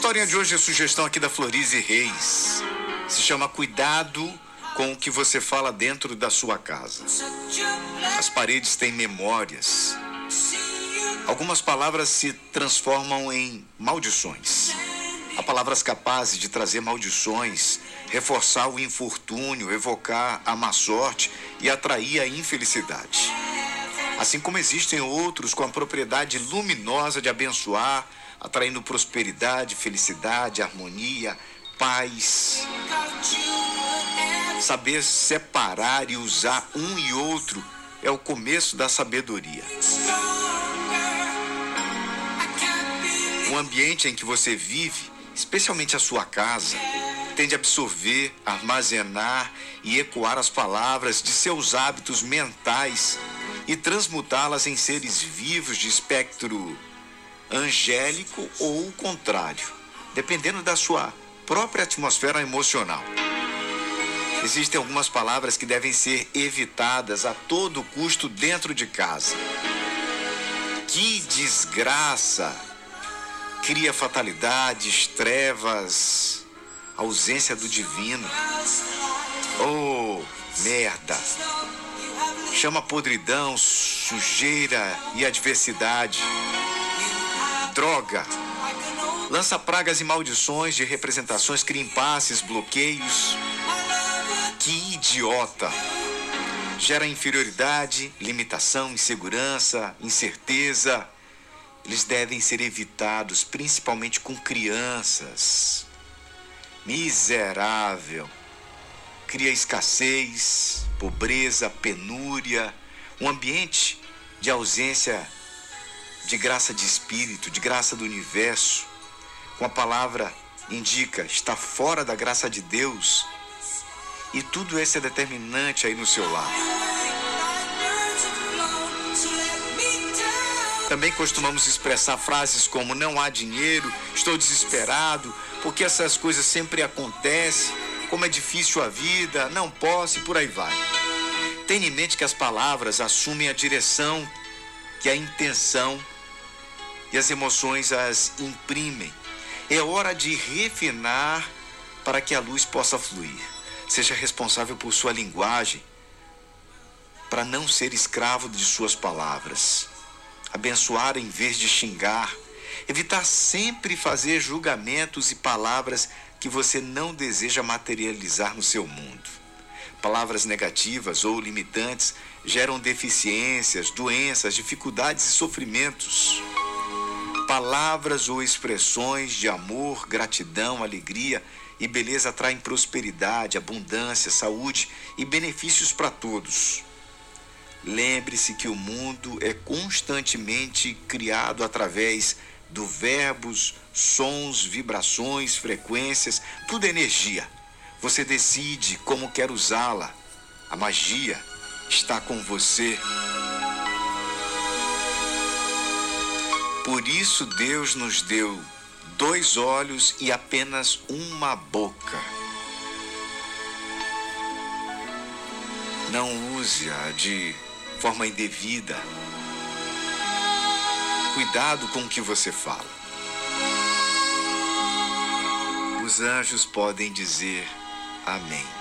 historinha de hoje é sugestão aqui da Florize Reis. Se chama Cuidado com o que você fala dentro da sua casa. As paredes têm memórias. Algumas palavras se transformam em maldições. Há palavras capazes de trazer maldições, reforçar o infortúnio, evocar a má sorte e atrair a infelicidade. Assim como existem outros com a propriedade luminosa de abençoar, atraindo prosperidade, felicidade, harmonia, paz. Saber separar e usar um e outro é o começo da sabedoria. O ambiente em que você vive, especialmente a sua casa, tende a absorver, armazenar e ecoar as palavras de seus hábitos mentais e transmutá-las em seres vivos de espectro angélico ou o contrário, dependendo da sua própria atmosfera emocional. Existem algumas palavras que devem ser evitadas a todo custo dentro de casa. Que desgraça! Cria fatalidades, trevas, ausência do divino. Oh, merda! Chama podridão, sujeira e adversidade droga. Lança pragas e maldições de representações, cria impasses, bloqueios. Que idiota! Gera inferioridade, limitação, insegurança, incerteza. Eles devem ser evitados, principalmente com crianças. Miserável. Cria escassez, pobreza, penúria, um ambiente de ausência de graça de espírito, de graça do universo, com a palavra indica está fora da graça de Deus. E tudo isso é determinante aí no seu lar. Também costumamos expressar frases como não há dinheiro, estou desesperado, porque essas coisas sempre acontecem, como é difícil a vida, não posso e por aí vai. Tenha em mente que as palavras assumem a direção que a intenção e as emoções as imprimem. É hora de refinar para que a luz possa fluir. Seja responsável por sua linguagem, para não ser escravo de suas palavras. Abençoar em vez de xingar. Evitar sempre fazer julgamentos e palavras que você não deseja materializar no seu mundo. Palavras negativas ou limitantes geram deficiências, doenças, dificuldades e sofrimentos palavras ou expressões de amor, gratidão, alegria e beleza atraem prosperidade, abundância, saúde e benefícios para todos. Lembre-se que o mundo é constantemente criado através do verbos, sons, vibrações, frequências, tudo é energia. Você decide como quer usá-la. A magia está com você. Por isso Deus nos deu dois olhos e apenas uma boca. Não use-a de forma indevida. Cuidado com o que você fala. Os anjos podem dizer amém.